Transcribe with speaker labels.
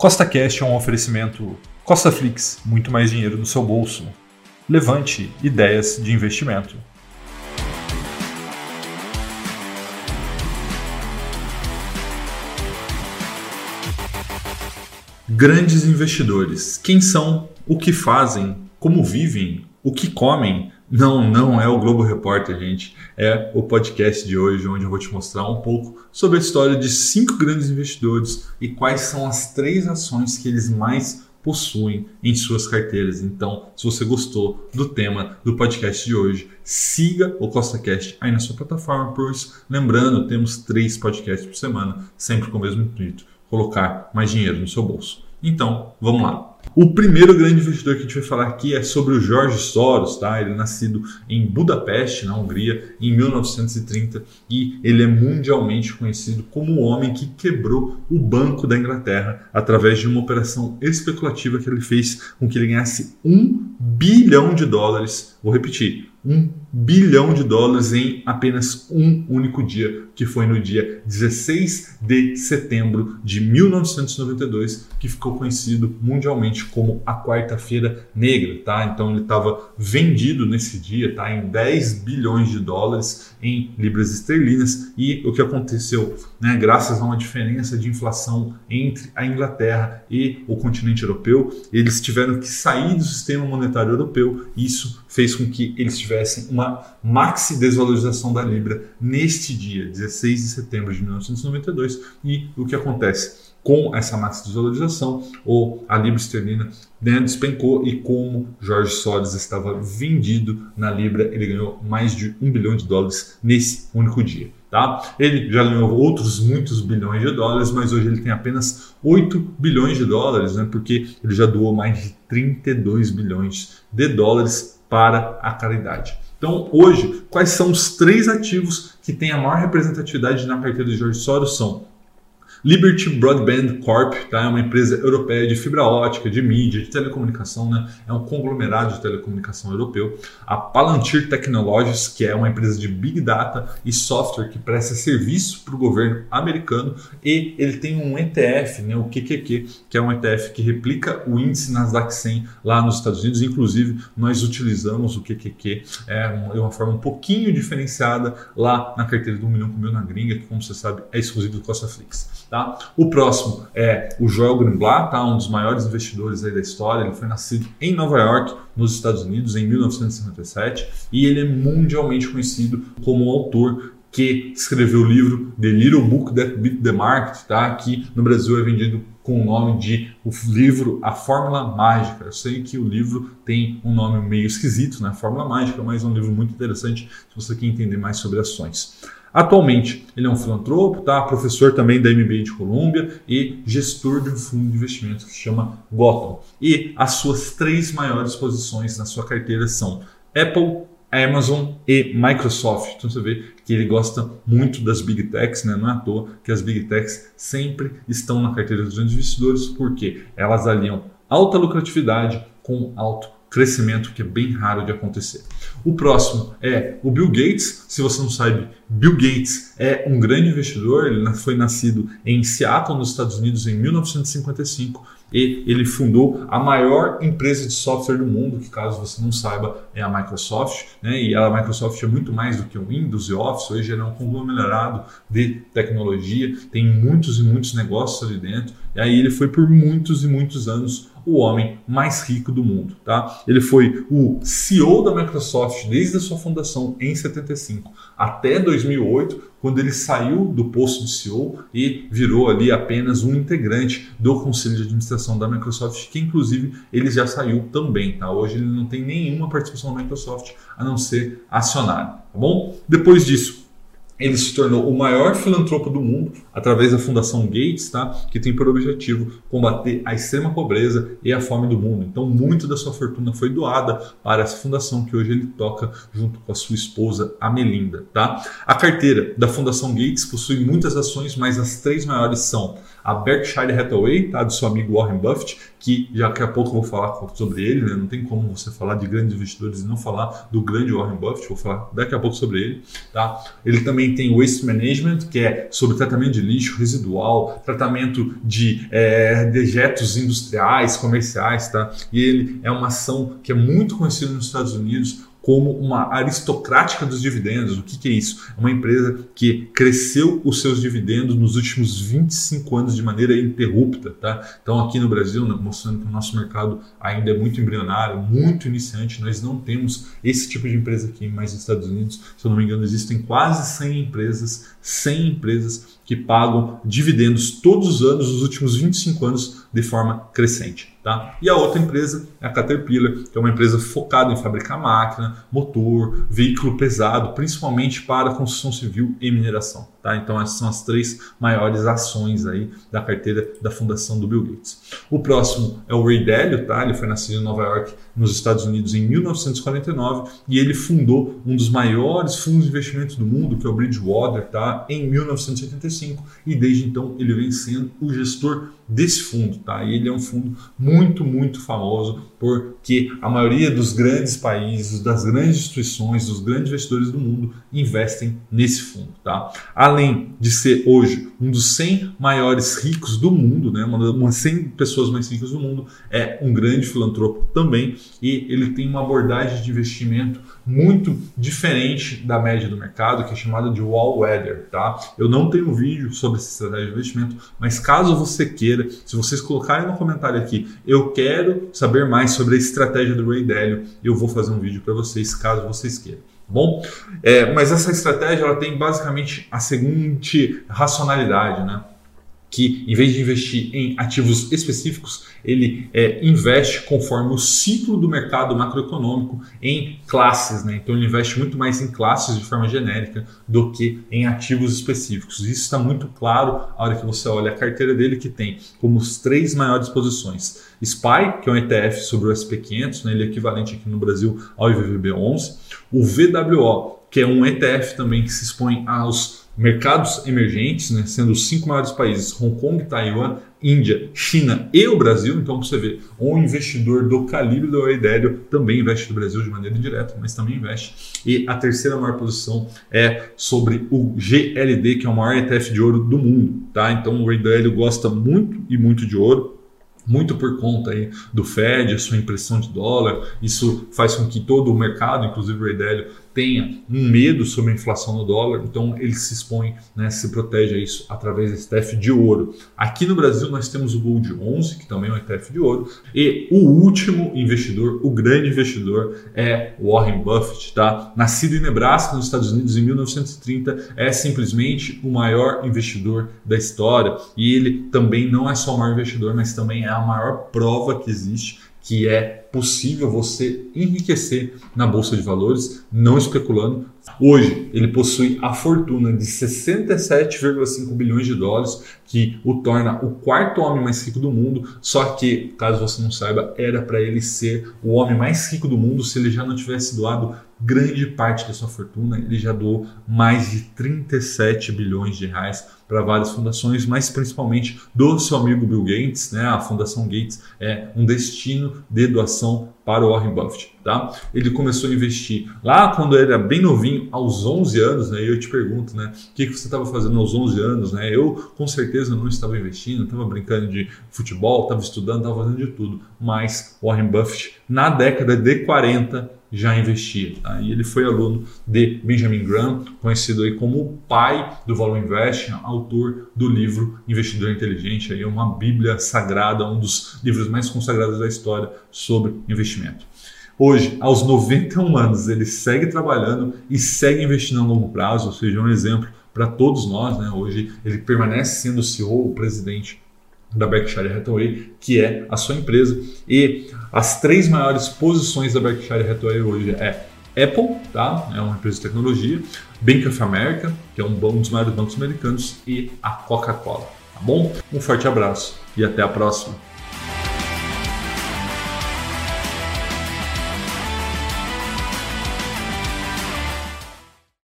Speaker 1: Costa Cash é um oferecimento Costa Flix, muito mais dinheiro no seu bolso. Levante ideias de investimento. Grandes investidores. Quem são? O que fazem? Como vivem? O que comem? Não, não é o Globo Repórter, gente. É o podcast de hoje, onde eu vou te mostrar um pouco sobre a história de cinco grandes investidores e quais são as três ações que eles mais possuem em suas carteiras. Então, se você gostou do tema do podcast de hoje, siga o CostaCast aí na sua plataforma, pois lembrando, temos três podcasts por semana, sempre com o mesmo intuito, colocar mais dinheiro no seu bolso. Então, vamos lá. O primeiro grande investidor que a gente vai falar aqui é sobre o Jorge Soros, tá? Ele é nascido em Budapeste, na Hungria, em 1930 e ele é mundialmente conhecido como o homem que quebrou o Banco da Inglaterra através de uma operação especulativa que ele fez com que ele ganhasse um bilhão de dólares. Vou repetir, um bilhão de dólares em apenas um único dia, que foi no dia 16 de setembro de 1992, que ficou conhecido mundialmente como a quarta-feira negra, tá? Então ele estava vendido nesse dia, tá? Em 10 bilhões de dólares em libras esterlinas e o que aconteceu, né? Graças a uma diferença de inflação entre a Inglaterra e o continente europeu, eles tiveram que sair do sistema monetário europeu. Isso fez com que eles tivessem uma maxi desvalorização da libra neste dia, 16 de setembro de 1992. E o que acontece? com essa máxima desvalorização, ou a libra esterlina né, despencou e como Jorge Soros estava vendido na libra, ele ganhou mais de um bilhão de dólares nesse único dia. Tá? Ele já ganhou outros muitos bilhões de dólares, mas hoje ele tem apenas 8 bilhões de dólares, né, porque ele já doou mais de 32 bilhões de dólares para a caridade. Então, hoje, quais são os três ativos que têm a maior representatividade na carteira de Jorge Soros? São Liberty Broadband Corp tá? é uma empresa europeia de fibra ótica, de mídia, de telecomunicação, né? é um conglomerado de telecomunicação europeu. A Palantir Technologies, que é uma empresa de Big Data e software que presta serviço para o governo americano. E ele tem um ETF, né? o QQQ, que é um ETF que replica o índice Nasdaq 100 lá nos Estados Unidos. Inclusive, nós utilizamos o QQQ é uma forma um pouquinho diferenciada lá na carteira do Milhão com Mil na Gringa, que, como você sabe, é exclusivo do Costa Flix. Tá? O próximo é o Joel Greenblatt, tá? um dos maiores investidores da história. Ele foi nascido em Nova York, nos Estados Unidos, em 1957, e ele é mundialmente conhecido como autor que escreveu o livro The Little Book That Beat the Market, tá? que no Brasil é vendido com o nome de o livro A Fórmula Mágica. Eu sei que o livro tem um nome meio esquisito, né? Fórmula Mágica, mas é um livro muito interessante se você quer entender mais sobre ações. Atualmente, ele é um filantropo, tá? professor também da MBA de Colômbia e gestor de um fundo de investimento que se chama Gotham. E as suas três maiores posições na sua carteira são Apple, Amazon e Microsoft. Então você vê que ele gosta muito das Big Techs, né? não é à toa que as Big Techs sempre estão na carteira dos investidores, porque elas aliam alta lucratividade com alto crescimento que é bem raro de acontecer. O próximo é o Bill Gates. Se você não sabe, Bill Gates é um grande investidor. Ele foi nascido em Seattle, nos Estados Unidos, em 1955 e ele fundou a maior empresa de software do mundo, que caso você não saiba é a Microsoft, né? E a Microsoft é muito mais do que o Windows e Office, hoje ela é um conglomerado de tecnologia, tem muitos e muitos negócios ali dentro. E aí ele foi por muitos e muitos anos o homem mais rico do mundo, tá? Ele foi o CEO da Microsoft desde a sua fundação em 75 até 2008, quando ele saiu do posto de CEO e virou ali apenas um integrante do conselho de administração da Microsoft, que inclusive ele já saiu também, tá? Hoje ele não tem nenhuma participação na Microsoft a não ser acionário, tá bom? Depois disso, ele se tornou o maior filantropo do mundo através da Fundação Gates, tá? que tem por objetivo combater a extrema pobreza e a fome do mundo. Então, muito da sua fortuna foi doada para essa fundação que hoje ele toca junto com a sua esposa, a Melinda. Tá? A carteira da Fundação Gates possui muitas ações, mas as três maiores são a Berkshire Hathaway, tá? do seu amigo Warren Buffett, que daqui a pouco eu vou falar sobre ele, né? não tem como você falar de grandes investidores e não falar do grande Warren Buffett, vou falar daqui a pouco sobre ele. Tá? Ele também tem Waste Management, que é sobre tratamento de lixo residual, tratamento de é, dejetos industriais, comerciais, tá? e ele é uma ação que é muito conhecida nos Estados Unidos como uma aristocrática dos dividendos. O que, que, é isso? É uma empresa que cresceu os seus dividendos nos últimos 25 anos de maneira interrupta. Tá? Então, aqui no Brasil, né, mostrando que o nosso mercado ainda é muito embrionário, muito iniciante, nós não temos esse tipo de empresa aqui, mas nos Estados Unidos, se eu não me engano, existem quase 100 empresas, 100 empresas que pagam dividendos todos os anos, nos últimos 25 anos, de forma crescente. Tá? E a outra empresa é a Caterpillar, que é uma empresa focada em fabricar máquina, motor, veículo pesado, principalmente para construção civil e mineração. Tá? Então essas são as três maiores ações aí da carteira da fundação do Bill Gates. O próximo é o Ray Dalio, tá? ele foi nascido em Nova York, nos Estados Unidos, em 1949 e ele fundou um dos maiores fundos de investimento do mundo, que é o Bridgewater, tá? em 1985 e desde então ele vem sendo o gestor desse fundo. Tá? E ele é um fundo muito, muito famoso porque a maioria dos grandes países, das grandes instituições, dos grandes investidores do mundo investem nesse fundo. Tá? Além de ser hoje um dos 100 maiores ricos do mundo, né? uma das 100 pessoas mais ricas do mundo, é um grande filantropo também e ele tem uma abordagem de investimento muito diferente da média do mercado, que é chamada de wall weather. Tá? Eu não tenho vídeo sobre essa estratégia de investimento, mas caso você queira, se vocês colocarem no comentário aqui, eu quero saber mais sobre a estratégia do Ray Dalio. Eu vou fazer um vídeo para vocês, caso vocês queiram. Bom, é, mas essa estratégia ela tem basicamente a seguinte racionalidade, né? Que em vez de investir em ativos específicos, ele é, investe conforme o ciclo do mercado macroeconômico em classes. Né? Então ele investe muito mais em classes de forma genérica do que em ativos específicos. Isso está muito claro a hora que você olha a carteira dele, que tem como as três maiores posições. SPY, que é um ETF sobre o SP500, né? ele é equivalente aqui no Brasil ao IVVB11. O VWO, que é um ETF também que se expõe aos mercados emergentes, né, sendo os cinco maiores países, Hong Kong, Taiwan, Índia, China e o Brasil. Então, você vê, um investidor do calibre do Eidélio também investe no Brasil de maneira indireta, mas também investe. E a terceira maior posição é sobre o GLD, que é o maior ETF de ouro do mundo. Tá? Então, o Eidélio gosta muito e muito de ouro muito por conta aí do Fed, a sua impressão de dólar. Isso faz com que todo o mercado, inclusive o Eidélio, tenha um medo sobre a inflação no dólar, então ele se expõe, né, se protege a isso através desse ETF de ouro. Aqui no Brasil nós temos o Gold 11, que também é um ETF de ouro, e o último investidor, o grande investidor é Warren Buffett, tá? Nascido em Nebraska, nos Estados Unidos em 1930, é simplesmente o maior investidor da história e ele também não é só o maior investidor, mas também é a maior prova que existe que é possível você enriquecer na bolsa de valores, não especulando. Hoje, ele possui a fortuna de 67,5 bilhões de dólares, que o torna o quarto homem mais rico do mundo. Só que, caso você não saiba, era para ele ser o homem mais rico do mundo se ele já não tivesse doado grande parte da sua fortuna. Ele já doou mais de 37 bilhões de reais para várias fundações, mas principalmente do seu amigo Bill Gates, né? A Fundação Gates é um destino de doação para o Warren Buffett, tá? Ele começou a investir lá quando era bem novinho, aos 11 anos, né? Eu te pergunto, né? O que, que você estava fazendo aos 11 anos, né? Eu com certeza não estava investindo, estava brincando de futebol, estava estudando, estava fazendo de tudo, mas Warren Buffett na década de 40 já investia. Tá? E ele foi aluno de Benjamin Graham, conhecido aí como o pai do Valor Invest, autor do livro Investidor Inteligente, aí uma bíblia sagrada, um dos livros mais consagrados da história sobre investimento. Hoje, aos 91 anos, ele segue trabalhando e segue investindo a longo prazo, ou seja, um exemplo para todos nós. Né? Hoje, ele permanece sendo o CEO, o presidente da Berkshire Hathaway, que é a sua empresa. E as três maiores posições da Berkshire Hathaway hoje é Apple, tá? é uma empresa de tecnologia, Bank of America, que é um dos maiores bancos americanos, e a Coca-Cola. Tá bom? Um forte abraço e até a próxima.